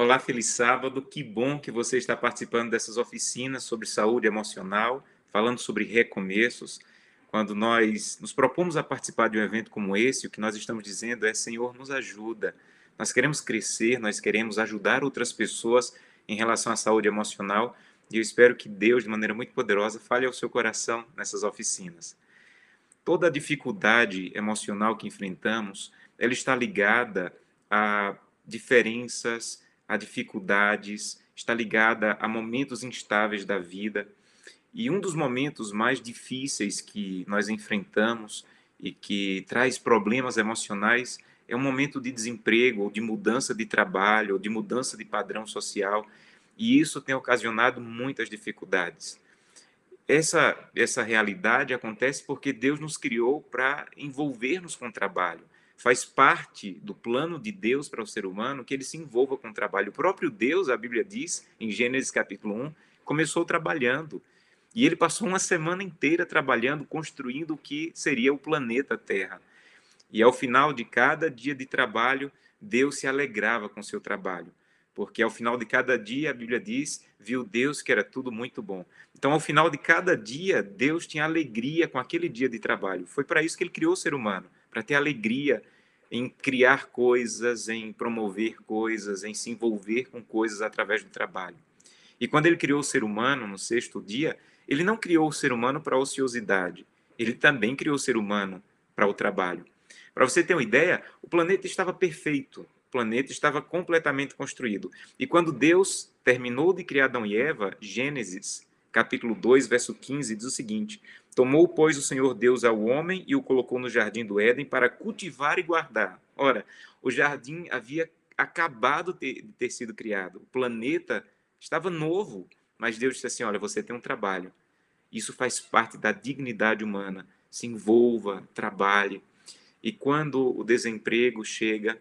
Olá, feliz sábado. Que bom que você está participando dessas oficinas sobre saúde emocional, falando sobre recomeços. Quando nós nos propomos a participar de um evento como esse, o que nós estamos dizendo é: Senhor, nos ajuda. Nós queremos crescer, nós queremos ajudar outras pessoas em relação à saúde emocional e eu espero que Deus, de maneira muito poderosa, fale ao seu coração nessas oficinas. Toda a dificuldade emocional que enfrentamos, ela está ligada a diferenças, a dificuldades, está ligada a momentos instáveis da vida. E um dos momentos mais difíceis que nós enfrentamos e que traz problemas emocionais é um momento de desemprego, ou de mudança de trabalho, ou de mudança de padrão social e isso tem ocasionado muitas dificuldades. Essa, essa realidade acontece porque Deus nos criou para envolver-nos com o trabalho. Faz parte do plano de Deus para o ser humano que ele se envolva com o trabalho. O próprio Deus, a Bíblia diz, em Gênesis capítulo 1, começou trabalhando. E ele passou uma semana inteira trabalhando, construindo o que seria o planeta Terra. E ao final de cada dia de trabalho, Deus se alegrava com seu trabalho porque ao final de cada dia, a Bíblia diz, viu Deus que era tudo muito bom. Então, ao final de cada dia, Deus tinha alegria com aquele dia de trabalho. Foi para isso que ele criou o ser humano, para ter alegria em criar coisas, em promover coisas, em se envolver com coisas através do trabalho. E quando ele criou o ser humano no sexto dia, ele não criou o ser humano para a ociosidade, ele também criou o ser humano para o trabalho. Para você ter uma ideia, o planeta estava perfeito, planeta estava completamente construído. E quando Deus terminou de criar Adão e Eva, Gênesis, capítulo 2, verso 15, diz o seguinte: Tomou, pois, o Senhor Deus ao homem e o colocou no jardim do Éden para cultivar e guardar. Ora, o jardim havia acabado de ter sido criado, o planeta estava novo, mas Deus disse assim: Olha, você tem um trabalho. Isso faz parte da dignidade humana. Se envolva, trabalhe. E quando o desemprego chega,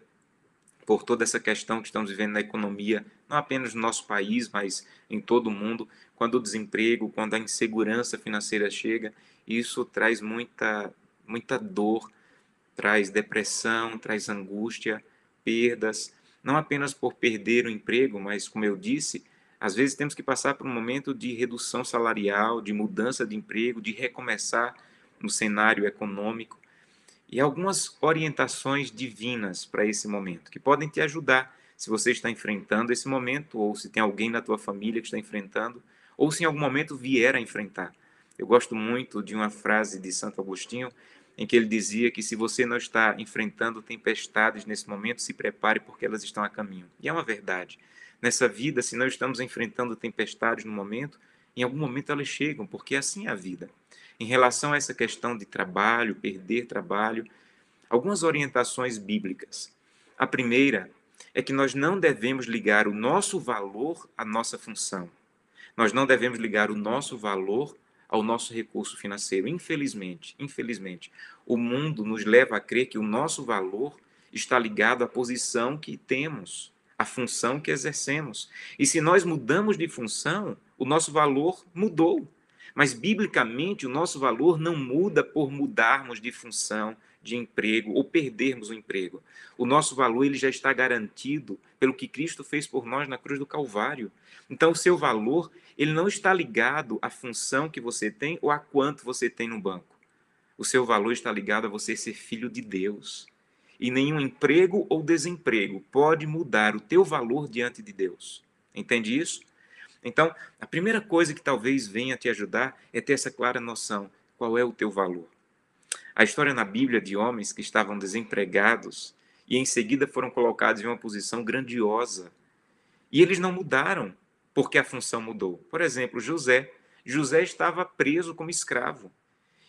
por toda essa questão que estamos vivendo na economia, não apenas no nosso país, mas em todo o mundo, quando o desemprego, quando a insegurança financeira chega, isso traz muita, muita dor, traz depressão, traz angústia, perdas, não apenas por perder o emprego, mas, como eu disse, às vezes temos que passar por um momento de redução salarial, de mudança de emprego, de recomeçar no cenário econômico e algumas orientações divinas para esse momento, que podem te ajudar se você está enfrentando esse momento, ou se tem alguém na tua família que está enfrentando, ou se em algum momento vier a enfrentar. Eu gosto muito de uma frase de Santo Agostinho, em que ele dizia que se você não está enfrentando tempestades nesse momento, se prepare porque elas estão a caminho. E é uma verdade. Nessa vida, se não estamos enfrentando tempestades no momento, em algum momento elas chegam, porque assim é a vida. Em relação a essa questão de trabalho, perder trabalho, algumas orientações bíblicas. A primeira é que nós não devemos ligar o nosso valor à nossa função. Nós não devemos ligar o nosso valor ao nosso recurso financeiro. Infelizmente, infelizmente, o mundo nos leva a crer que o nosso valor está ligado à posição que temos, à função que exercemos. E se nós mudamos de função, o nosso valor mudou. Mas, biblicamente, o nosso valor não muda por mudarmos de função, de emprego ou perdermos o emprego. O nosso valor ele já está garantido pelo que Cristo fez por nós na cruz do Calvário. Então, o seu valor ele não está ligado à função que você tem ou a quanto você tem no banco. O seu valor está ligado a você ser filho de Deus. E nenhum emprego ou desemprego pode mudar o teu valor diante de Deus. Entende isso? Então, a primeira coisa que talvez venha te ajudar é ter essa clara noção: qual é o teu valor? A história na Bíblia de homens que estavam desempregados e em seguida foram colocados em uma posição grandiosa. E eles não mudaram porque a função mudou. Por exemplo, José. José estava preso como escravo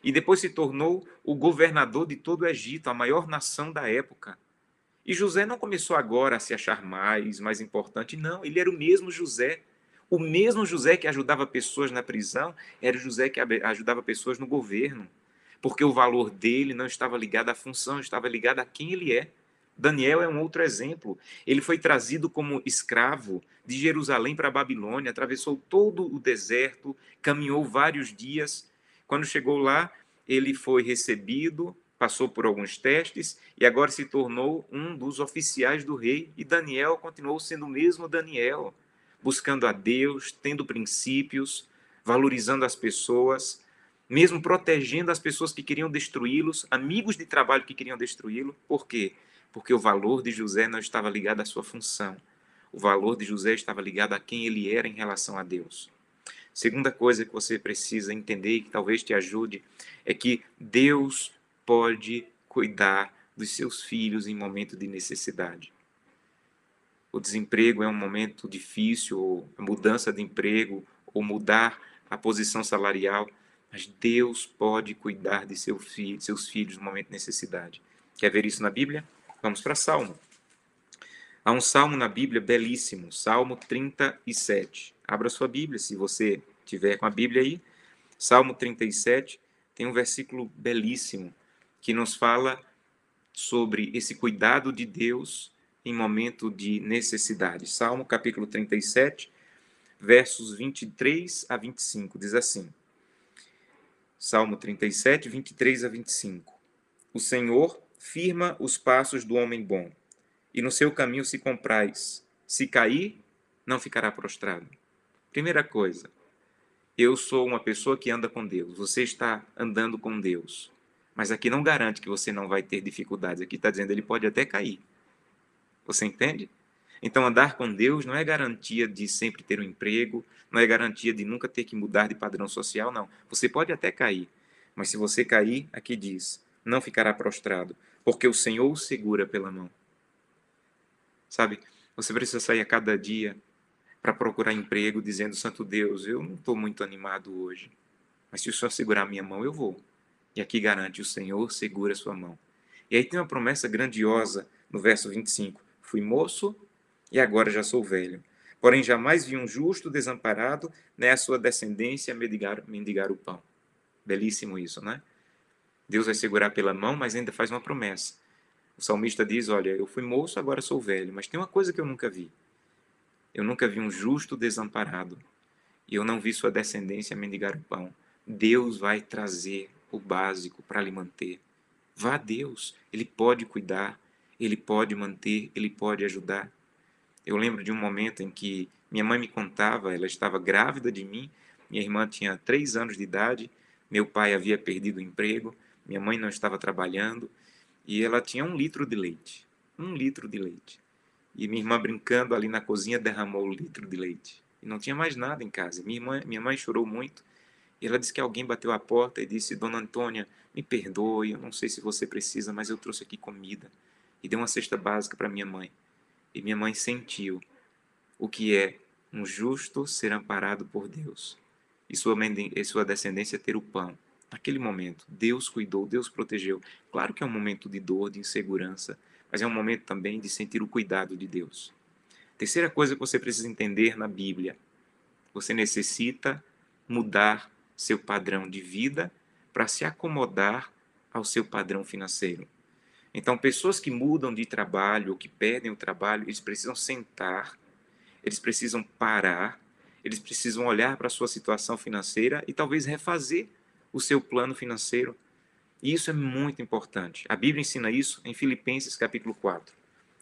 e depois se tornou o governador de todo o Egito, a maior nação da época. E José não começou agora a se achar mais, mais importante, não, ele era o mesmo José o mesmo José que ajudava pessoas na prisão era o José que ajudava pessoas no governo, porque o valor dele não estava ligado à função, estava ligado a quem ele é. Daniel é um outro exemplo. Ele foi trazido como escravo de Jerusalém para a Babilônia, atravessou todo o deserto, caminhou vários dias. Quando chegou lá, ele foi recebido passou por alguns testes e agora se tornou um dos oficiais do rei. E Daniel continuou sendo o mesmo Daniel, buscando a Deus, tendo princípios, valorizando as pessoas, mesmo protegendo as pessoas que queriam destruí-los, amigos de trabalho que queriam destruí-lo. Por quê? Porque o valor de José não estava ligado à sua função. O valor de José estava ligado a quem ele era em relação a Deus. Segunda coisa que você precisa entender e que talvez te ajude é que Deus pode cuidar dos seus filhos em momento de necessidade. O desemprego é um momento difícil, a mudança de emprego, ou mudar a posição salarial, mas Deus pode cuidar de seu seus filhos no momento de necessidade. Quer ver isso na Bíblia? Vamos para Salmo. Há um salmo na Bíblia belíssimo, Salmo 37. Abra sua Bíblia, se você tiver com a Bíblia aí. Salmo 37 tem um versículo belíssimo que nos fala sobre esse cuidado de Deus em momento de necessidade. Salmo capítulo 37, versos 23 a 25, diz assim: Salmo 37, 23 a 25. O Senhor firma os passos do homem bom, e no seu caminho se comprais. Se cair, não ficará prostrado. Primeira coisa, eu sou uma pessoa que anda com Deus. Você está andando com Deus. Mas aqui não garante que você não vai ter dificuldades. Aqui está dizendo ele pode até cair. Você entende? Então, andar com Deus não é garantia de sempre ter um emprego, não é garantia de nunca ter que mudar de padrão social, não. Você pode até cair, mas se você cair, aqui diz, não ficará prostrado, porque o Senhor o segura pela mão. Sabe, você precisa sair a cada dia para procurar emprego, dizendo: Santo Deus, eu não estou muito animado hoje, mas se o Senhor segurar minha mão, eu vou. E aqui garante: o Senhor segura sua mão. E aí tem uma promessa grandiosa no verso 25: Fui moço e agora já sou velho. Porém, jamais vi um justo desamparado, nem a sua descendência mendigar, mendigar o pão. Belíssimo isso, né? Deus vai segurar pela mão, mas ainda faz uma promessa. O salmista diz: Olha, eu fui moço, agora sou velho, mas tem uma coisa que eu nunca vi. Eu nunca vi um justo desamparado, e eu não vi sua descendência mendigar o pão. Deus vai trazer o básico para lhe manter. Vá a Deus, Ele pode cuidar, Ele pode manter, Ele pode ajudar. Eu lembro de um momento em que minha mãe me contava, ela estava grávida de mim, minha irmã tinha três anos de idade, meu pai havia perdido o emprego, minha mãe não estava trabalhando e ela tinha um litro de leite. Um litro de leite. E minha irmã brincando ali na cozinha derramou o litro de leite. E não tinha mais nada em casa. Minha, irmã, minha mãe chorou muito e ela disse que alguém bateu a porta e disse: Dona Antônia, me perdoe, eu não sei se você precisa, mas eu trouxe aqui comida. E deu uma cesta básica para minha mãe. E minha mãe sentiu o que é um justo ser amparado por Deus e sua, e sua descendência ter o pão. Naquele momento, Deus cuidou, Deus protegeu. Claro que é um momento de dor, de insegurança, mas é um momento também de sentir o cuidado de Deus. Terceira coisa que você precisa entender na Bíblia: você necessita mudar seu padrão de vida para se acomodar ao seu padrão financeiro. Então, pessoas que mudam de trabalho ou que perdem o trabalho, eles precisam sentar, eles precisam parar, eles precisam olhar para a sua situação financeira e talvez refazer o seu plano financeiro. E isso é muito importante. A Bíblia ensina isso em Filipenses capítulo 4.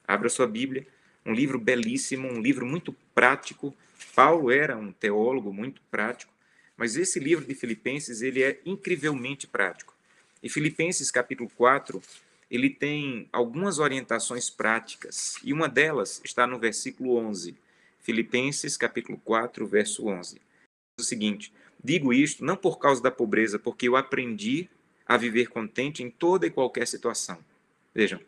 Abra sua Bíblia, um livro belíssimo, um livro muito prático. Paulo era um teólogo muito prático. Mas esse livro de Filipenses, ele é incrivelmente prático. E Filipenses capítulo 4, ele tem algumas orientações práticas, e uma delas está no versículo 11. Filipenses capítulo 4, verso 11. o seguinte: Digo isto não por causa da pobreza, porque eu aprendi a viver contente em toda e qualquer situação. Vejam,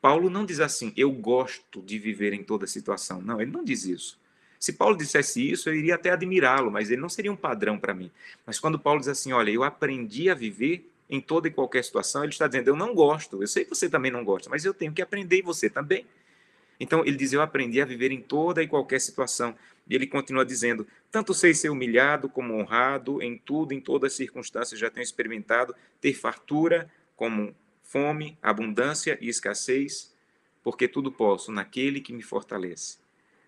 Paulo não diz assim, eu gosto de viver em toda situação. Não, ele não diz isso. Se Paulo dissesse isso, eu iria até admirá-lo, mas ele não seria um padrão para mim. Mas quando Paulo diz assim, olha, eu aprendi a viver em toda e qualquer situação, ele está dizendo, eu não gosto. Eu sei que você também não gosta, mas eu tenho que aprender e você também. Então ele diz, eu aprendi a viver em toda e qualquer situação. E ele continua dizendo, tanto sei ser humilhado como honrado, em tudo, em todas as circunstâncias, já tenho experimentado ter fartura como fome, abundância e escassez, porque tudo posso naquele que me fortalece.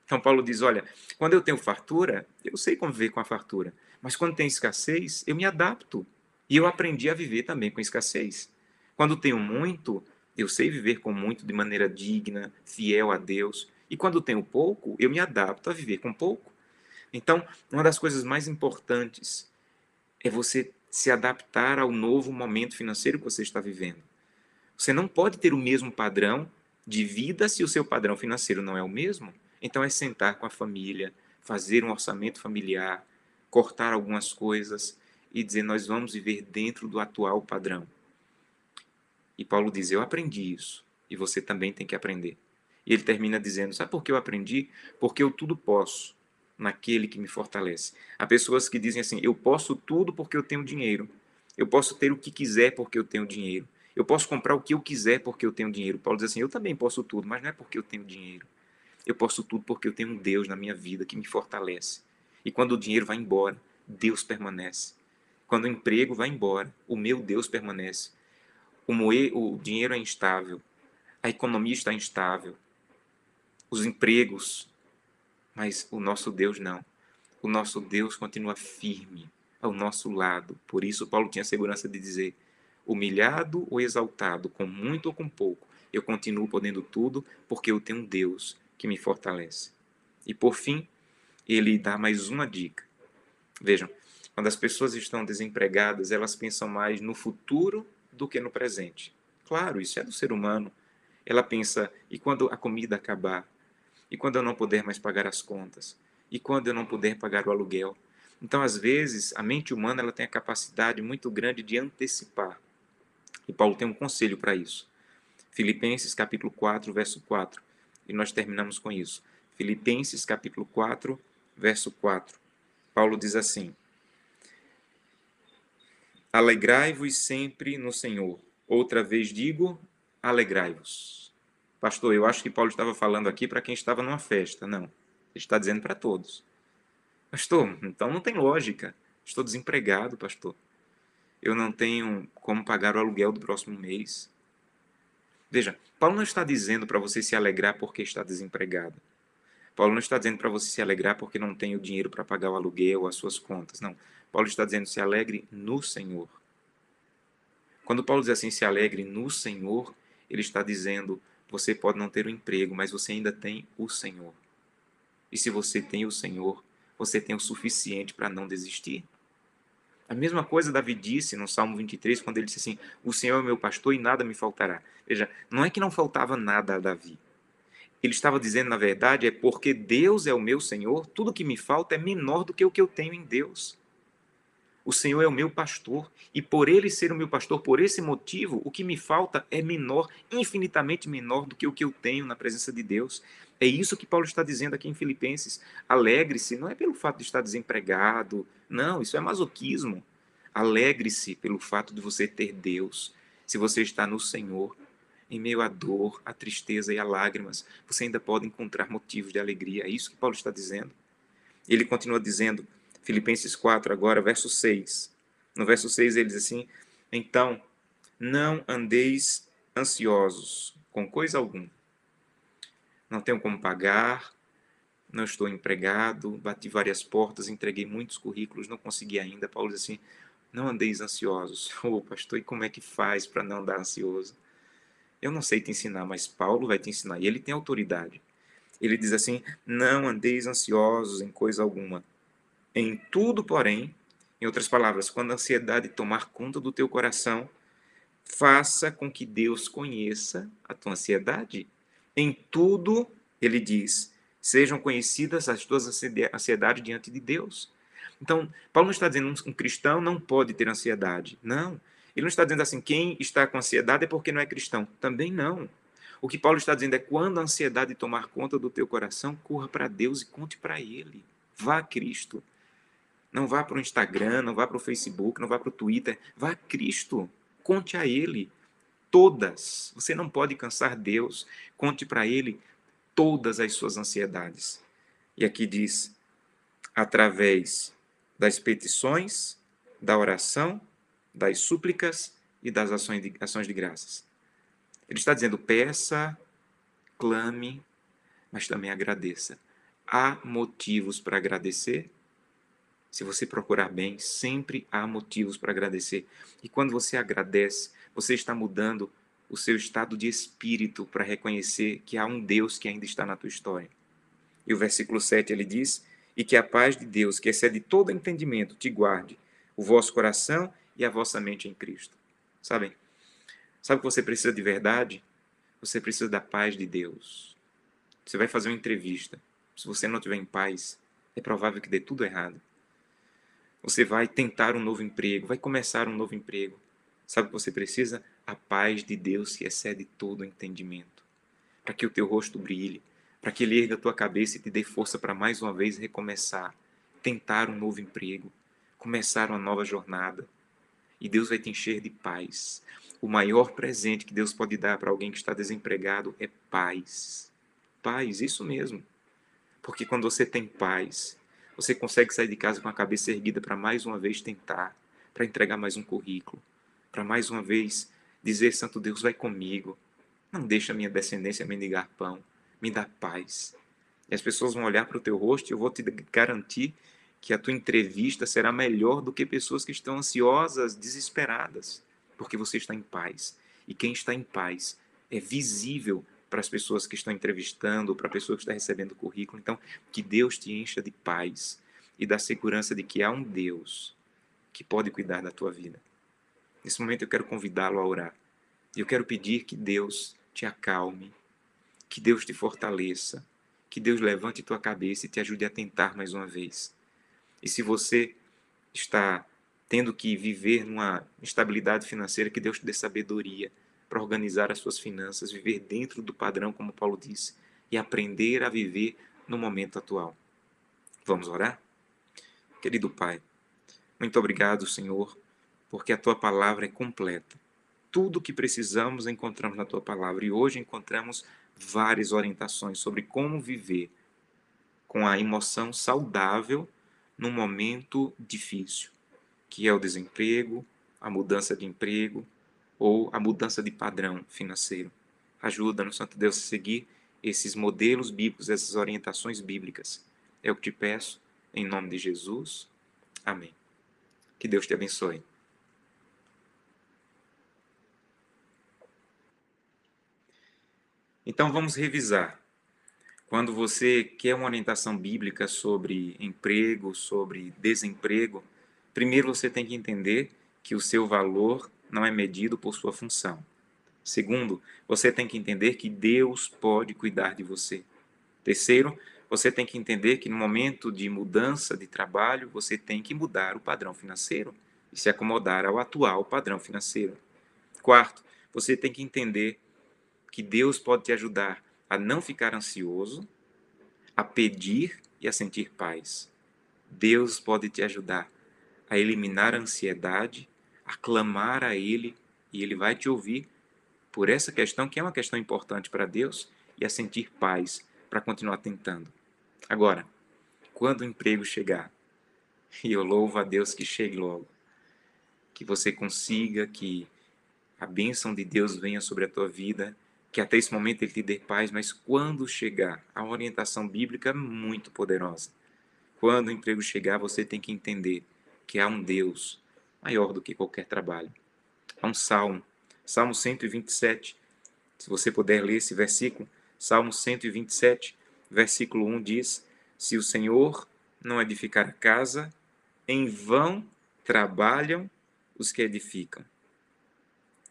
Então Paulo diz: olha, quando eu tenho fartura, eu sei conviver com a fartura. Mas quando tem escassez, eu me adapto. E eu aprendi a viver também com escassez. Quando tenho muito, eu sei viver com muito de maneira digna, fiel a Deus. E quando tenho pouco, eu me adapto a viver com pouco. Então, uma das coisas mais importantes é você se adaptar ao novo momento financeiro que você está vivendo. Você não pode ter o mesmo padrão de vida se o seu padrão financeiro não é o mesmo. Então, é sentar com a família, fazer um orçamento familiar, cortar algumas coisas e dizer: nós vamos viver dentro do atual padrão. E Paulo diz: Eu aprendi isso, e você também tem que aprender. E ele termina dizendo: Sabe por que eu aprendi? Porque eu tudo posso naquele que me fortalece. Há pessoas que dizem assim: eu posso tudo porque eu tenho dinheiro. Eu posso ter o que quiser porque eu tenho dinheiro. Eu posso comprar o que eu quiser porque eu tenho dinheiro. Paulo diz assim: eu também posso tudo, mas não é porque eu tenho dinheiro. Eu posso tudo porque eu tenho um Deus na minha vida que me fortalece. E quando o dinheiro vai embora, Deus permanece. Quando o emprego vai embora, o meu Deus permanece. O, moe, o dinheiro é instável, a economia está instável, os empregos mas o nosso Deus não. O nosso Deus continua firme ao nosso lado. Por isso, Paulo tinha segurança de dizer: humilhado ou exaltado, com muito ou com pouco, eu continuo podendo tudo, porque eu tenho um Deus que me fortalece. E por fim, ele dá mais uma dica. Vejam, quando as pessoas estão desempregadas, elas pensam mais no futuro do que no presente. Claro, isso é do ser humano. Ela pensa, e quando a comida acabar? E quando eu não puder mais pagar as contas? E quando eu não puder pagar o aluguel? Então, às vezes, a mente humana ela tem a capacidade muito grande de antecipar. E Paulo tem um conselho para isso. Filipenses capítulo 4, verso 4. E nós terminamos com isso. Filipenses capítulo 4, verso 4. Paulo diz assim: Alegrai-vos sempre no Senhor. Outra vez digo, alegrai-vos. Pastor, eu acho que Paulo estava falando aqui para quem estava numa festa. Não. Ele está dizendo para todos. Pastor, então não tem lógica. Estou desempregado, pastor. Eu não tenho como pagar o aluguel do próximo mês. Veja, Paulo não está dizendo para você se alegrar porque está desempregado. Paulo não está dizendo para você se alegrar porque não tem o dinheiro para pagar o aluguel, as suas contas. Não. Paulo está dizendo se alegre no Senhor. Quando Paulo diz assim, se alegre no Senhor, ele está dizendo você pode não ter um emprego, mas você ainda tem o Senhor. E se você tem o Senhor, você tem o suficiente para não desistir. A mesma coisa Davi disse no Salmo 23, quando ele disse assim: O Senhor é meu pastor e nada me faltará. Veja, não é que não faltava nada a Davi. Ele estava dizendo, na verdade, é porque Deus é o meu Senhor, tudo que me falta é menor do que o que eu tenho em Deus. O Senhor é o meu pastor, e por ele ser o meu pastor, por esse motivo, o que me falta é menor, infinitamente menor do que o que eu tenho na presença de Deus. É isso que Paulo está dizendo aqui em Filipenses. Alegre-se, não é pelo fato de estar desempregado, não, isso é masoquismo. Alegre-se pelo fato de você ter Deus. Se você está no Senhor, em meio à dor, à tristeza e a lágrimas, você ainda pode encontrar motivos de alegria. É isso que Paulo está dizendo. Ele continua dizendo: Filipenses 4, agora, verso 6. No verso 6 ele diz assim: Então, não andeis ansiosos com coisa alguma. Não tenho como pagar, não estou empregado, bati várias portas, entreguei muitos currículos, não consegui ainda. Paulo diz assim: não andeis ansiosos. Ô, oh, pastor, e como é que faz para não andar ansioso? Eu não sei te ensinar, mas Paulo vai te ensinar, e ele tem autoridade. Ele diz assim: não andeis ansiosos em coisa alguma. Em tudo, porém, em outras palavras, quando a ansiedade tomar conta do teu coração, faça com que Deus conheça a tua ansiedade. Em tudo, ele diz, sejam conhecidas as tuas ansiedades diante de Deus. Então, Paulo não está dizendo que um cristão não pode ter ansiedade. Não. Ele não está dizendo assim, quem está com ansiedade é porque não é cristão. Também não. O que Paulo está dizendo é quando a ansiedade tomar conta do teu coração, corra para Deus e conte para Ele. Vá a Cristo. Não vá para o Instagram, não vá para o Facebook, não vá para o Twitter. Vá a Cristo. Conte a Ele todas. Você não pode cansar Deus. Conte para Ele todas as suas ansiedades. E aqui diz: através das petições, da oração, das súplicas e das ações de, ações de graças. Ele está dizendo: peça, clame, mas também agradeça. Há motivos para agradecer Se você procurar bem, sempre há motivos para agradecer. E quando você agradece, você está mudando o seu estado de espírito para reconhecer que há um Deus que ainda está na tua história. E o versículo 7 ele diz: E que a paz de Deus, que excede todo entendimento, te guarde o vosso coração e a vossa mente em Cristo. Sabem? Sabe o que você precisa de verdade? Você precisa da paz de Deus. Você vai fazer uma entrevista. Se você não estiver em paz, é provável que dê tudo errado. Você vai tentar um novo emprego, vai começar um novo emprego. Sabe o que você precisa? A paz de Deus que excede todo entendimento. Para que o teu rosto brilhe, para que ele erga a tua cabeça e te dê força para mais uma vez recomeçar, tentar um novo emprego, começar uma nova jornada. E Deus vai te encher de paz. O maior presente que Deus pode dar para alguém que está desempregado é paz. Paz, isso mesmo. Porque quando você tem paz, você consegue sair de casa com a cabeça erguida para mais uma vez tentar, para entregar mais um currículo, para mais uma vez dizer: Santo Deus, vai comigo. Não deixa a minha descendência mendigar pão. Me dá paz. E as pessoas vão olhar para o teu rosto e eu vou te garantir que a tua entrevista será melhor do que pessoas que estão ansiosas, desesperadas porque você está em paz. E quem está em paz é visível para as pessoas que estão entrevistando, para a pessoa que está recebendo o currículo. Então, que Deus te encha de paz e da segurança de que há um Deus que pode cuidar da tua vida. Nesse momento eu quero convidá-lo a orar. Eu quero pedir que Deus te acalme, que Deus te fortaleça, que Deus levante tua cabeça e te ajude a tentar mais uma vez. E se você está tendo que viver numa instabilidade financeira, que Deus te dê sabedoria para organizar as suas finanças, viver dentro do padrão, como Paulo disse, e aprender a viver no momento atual. Vamos orar? Querido Pai, muito obrigado, Senhor, porque a tua palavra é completa. Tudo o que precisamos encontramos na tua palavra e hoje encontramos várias orientações sobre como viver com a emoção saudável num momento difícil que é o desemprego, a mudança de emprego ou a mudança de padrão financeiro. Ajuda-nos, Santo Deus, a seguir esses modelos bíblicos, essas orientações bíblicas. É o que te peço, em nome de Jesus. Amém. Que Deus te abençoe. Então vamos revisar. Quando você quer uma orientação bíblica sobre emprego, sobre desemprego, Primeiro, você tem que entender que o seu valor não é medido por sua função. Segundo, você tem que entender que Deus pode cuidar de você. Terceiro, você tem que entender que no momento de mudança de trabalho, você tem que mudar o padrão financeiro e se acomodar ao atual padrão financeiro. Quarto, você tem que entender que Deus pode te ajudar a não ficar ansioso, a pedir e a sentir paz. Deus pode te ajudar a eliminar a ansiedade, a clamar a Ele e Ele vai te ouvir por essa questão que é uma questão importante para Deus e a sentir paz para continuar tentando. Agora, quando o emprego chegar, e eu louvo a Deus que chegue logo, que você consiga, que a bênção de Deus venha sobre a tua vida, que até esse momento Ele te dê paz, mas quando chegar, a orientação bíblica é muito poderosa. Quando o emprego chegar, você tem que entender que há um Deus maior do que qualquer trabalho. Há um salmo, Salmo 127. Se você puder ler esse versículo, Salmo 127, versículo 1 diz: Se o Senhor não edificar a casa, em vão trabalham os que edificam.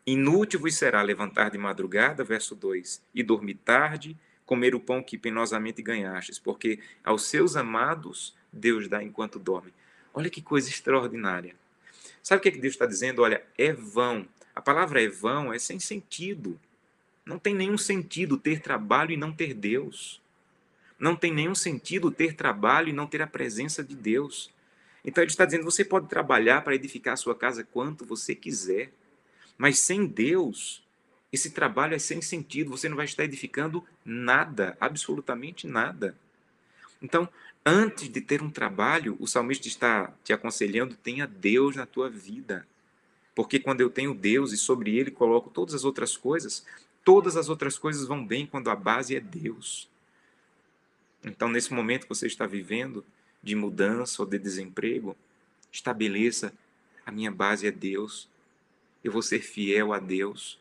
Inútil vos será levantar de madrugada, verso 2, e dormir tarde, comer o pão que penosamente ganhastes, porque aos seus amados Deus dá enquanto dorme. Olha que coisa extraordinária. Sabe o que, é que Deus está dizendo? Olha, é vão. A palavra é vão é sem sentido. Não tem nenhum sentido ter trabalho e não ter Deus. Não tem nenhum sentido ter trabalho e não ter a presença de Deus. Então ele está dizendo: você pode trabalhar para edificar a sua casa quanto você quiser, mas sem Deus, esse trabalho é sem sentido. Você não vai estar edificando nada, absolutamente nada. Então, antes de ter um trabalho, o salmista está te aconselhando: tenha Deus na tua vida. Porque quando eu tenho Deus e sobre ele coloco todas as outras coisas, todas as outras coisas vão bem quando a base é Deus. Então, nesse momento que você está vivendo, de mudança ou de desemprego, estabeleça: a minha base é Deus, eu vou ser fiel a Deus.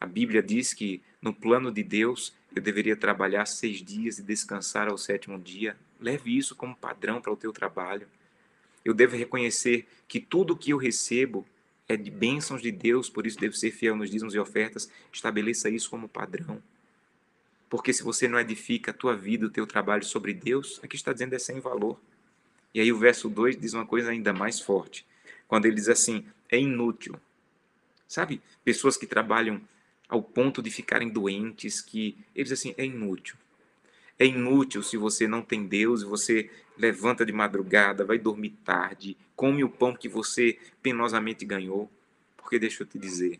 A Bíblia diz que no plano de Deus eu deveria trabalhar seis dias e descansar ao sétimo dia. Leve isso como padrão para o teu trabalho. Eu devo reconhecer que tudo que eu recebo é de bênçãos de Deus, por isso devo ser fiel nos dízimos e ofertas. Estabeleça isso como padrão. Porque se você não edifica a tua vida, o teu trabalho sobre Deus, aqui está dizendo é sem valor. E aí o verso 2 diz uma coisa ainda mais forte. Quando ele diz assim, é inútil. Sabe, pessoas que trabalham ao ponto de ficarem doentes, que eles assim, é inútil. É inútil se você não tem Deus, você levanta de madrugada, vai dormir tarde, come o pão que você penosamente ganhou. Porque deixa eu te dizer,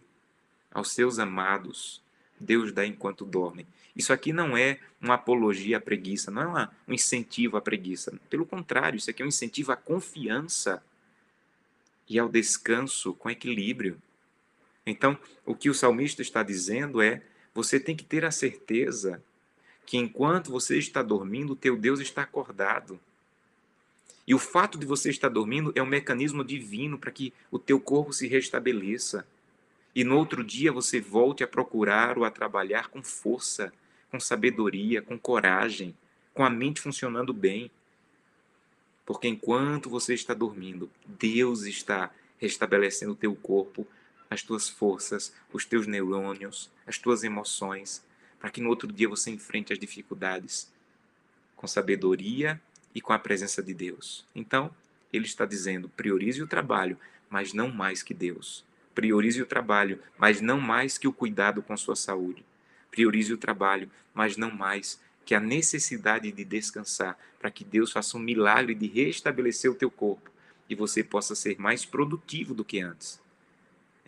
aos seus amados, Deus dá enquanto dormem. Isso aqui não é uma apologia à preguiça, não é uma, um incentivo à preguiça. Pelo contrário, isso aqui é um incentivo à confiança e ao descanso com equilíbrio. Então, o que o salmista está dizendo é: você tem que ter a certeza que enquanto você está dormindo, teu Deus está acordado. E o fato de você estar dormindo é um mecanismo divino para que o teu corpo se restabeleça. E no outro dia você volte a procurar ou a trabalhar com força, com sabedoria, com coragem, com a mente funcionando bem. Porque enquanto você está dormindo, Deus está restabelecendo o teu corpo as tuas forças, os teus neurônios, as tuas emoções, para que no outro dia você enfrente as dificuldades com sabedoria e com a presença de Deus. Então, ele está dizendo: priorize o trabalho, mas não mais que Deus. Priorize o trabalho, mas não mais que o cuidado com sua saúde. Priorize o trabalho, mas não mais que a necessidade de descansar, para que Deus faça um milagre de restabelecer o teu corpo e você possa ser mais produtivo do que antes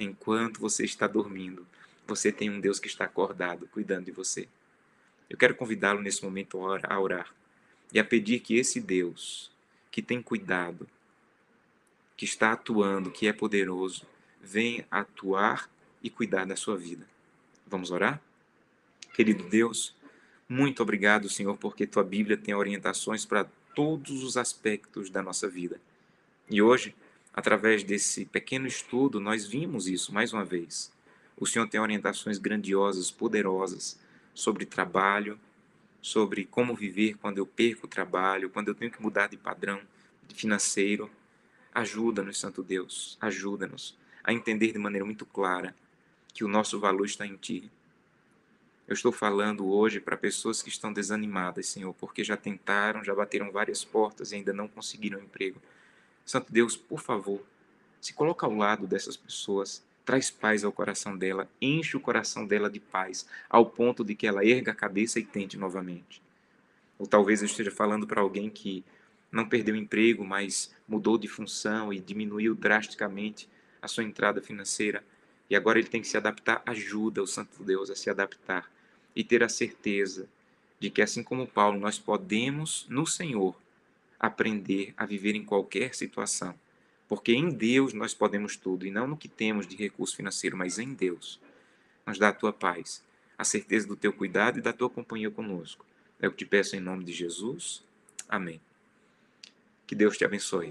enquanto você está dormindo, você tem um Deus que está acordado, cuidando de você. Eu quero convidá-lo nesse momento a orar e a pedir que esse Deus, que tem cuidado, que está atuando, que é poderoso, venha atuar e cuidar da sua vida. Vamos orar? Querido Deus, muito obrigado, Senhor, porque tua Bíblia tem orientações para todos os aspectos da nossa vida. E hoje através desse pequeno estudo, nós vimos isso mais uma vez. O Senhor tem orientações grandiosas, poderosas sobre trabalho, sobre como viver quando eu perco o trabalho, quando eu tenho que mudar de padrão financeiro. Ajuda-nos, Santo Deus, ajuda-nos a entender de maneira muito clara que o nosso valor está em Ti. Eu estou falando hoje para pessoas que estão desanimadas, Senhor, porque já tentaram, já bateram várias portas e ainda não conseguiram emprego. Santo Deus, por favor, se coloca ao lado dessas pessoas, traz paz ao coração dela, enche o coração dela de paz, ao ponto de que ela erga a cabeça e tente novamente. Ou talvez eu esteja falando para alguém que não perdeu emprego, mas mudou de função e diminuiu drasticamente a sua entrada financeira, e agora ele tem que se adaptar. Ajuda o Santo Deus a se adaptar e ter a certeza de que, assim como Paulo, nós podemos no Senhor aprender a viver em qualquer situação. Porque em Deus nós podemos tudo, e não no que temos de recurso financeiro, mas em Deus. Nos dá a tua paz, a certeza do teu cuidado e da tua companhia conosco. É o que te peço em nome de Jesus. Amém. Que Deus te abençoe.